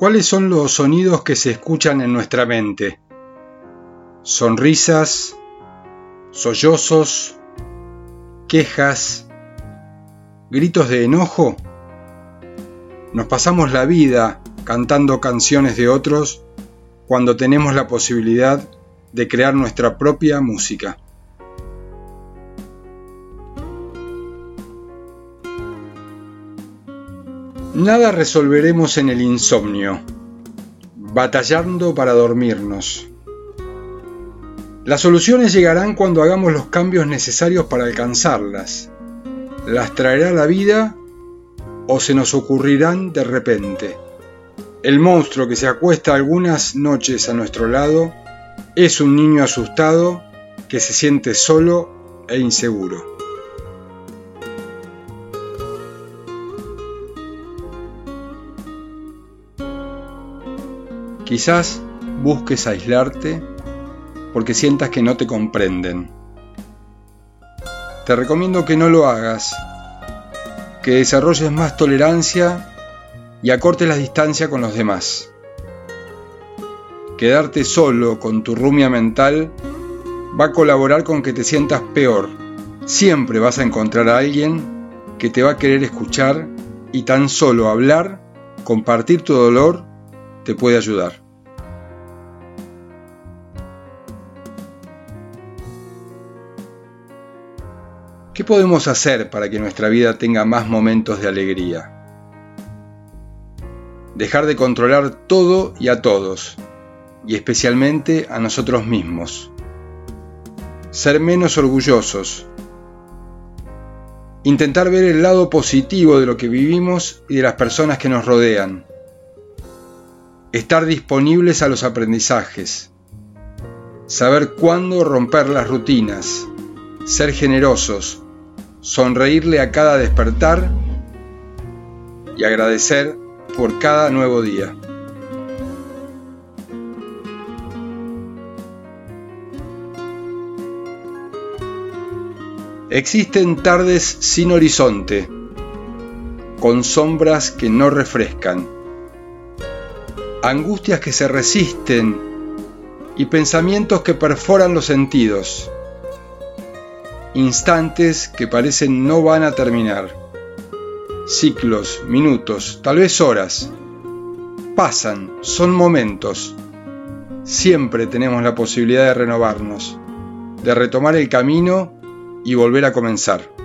¿Cuáles son los sonidos que se escuchan en nuestra mente? Sonrisas, sollozos, quejas, gritos de enojo. Nos pasamos la vida cantando canciones de otros cuando tenemos la posibilidad de crear nuestra propia música. Nada resolveremos en el insomnio, batallando para dormirnos. Las soluciones llegarán cuando hagamos los cambios necesarios para alcanzarlas. Las traerá la vida o se nos ocurrirán de repente. El monstruo que se acuesta algunas noches a nuestro lado es un niño asustado que se siente solo e inseguro. Quizás busques aislarte porque sientas que no te comprenden. Te recomiendo que no lo hagas, que desarrolles más tolerancia y acortes la distancia con los demás. Quedarte solo con tu rumia mental va a colaborar con que te sientas peor. Siempre vas a encontrar a alguien que te va a querer escuchar y tan solo hablar, compartir tu dolor puede ayudar. ¿Qué podemos hacer para que nuestra vida tenga más momentos de alegría? Dejar de controlar todo y a todos, y especialmente a nosotros mismos. Ser menos orgullosos. Intentar ver el lado positivo de lo que vivimos y de las personas que nos rodean estar disponibles a los aprendizajes, saber cuándo romper las rutinas, ser generosos, sonreírle a cada despertar y agradecer por cada nuevo día. Existen tardes sin horizonte, con sombras que no refrescan angustias que se resisten y pensamientos que perforan los sentidos, instantes que parecen no van a terminar, ciclos, minutos, tal vez horas, pasan, son momentos. Siempre tenemos la posibilidad de renovarnos, de retomar el camino y volver a comenzar.